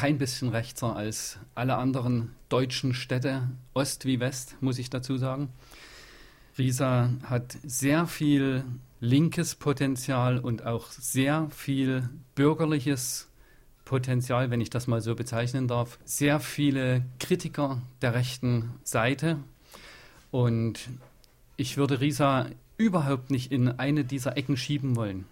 kein bisschen rechter als alle anderen deutschen Städte, Ost wie West, muss ich dazu sagen. Riesa hat sehr viel linkes Potenzial und auch sehr viel bürgerliches Potenzial, wenn ich das mal so bezeichnen darf. Sehr viele Kritiker der rechten Seite. Und ich würde Riesa überhaupt nicht in eine dieser Ecken schieben wollen.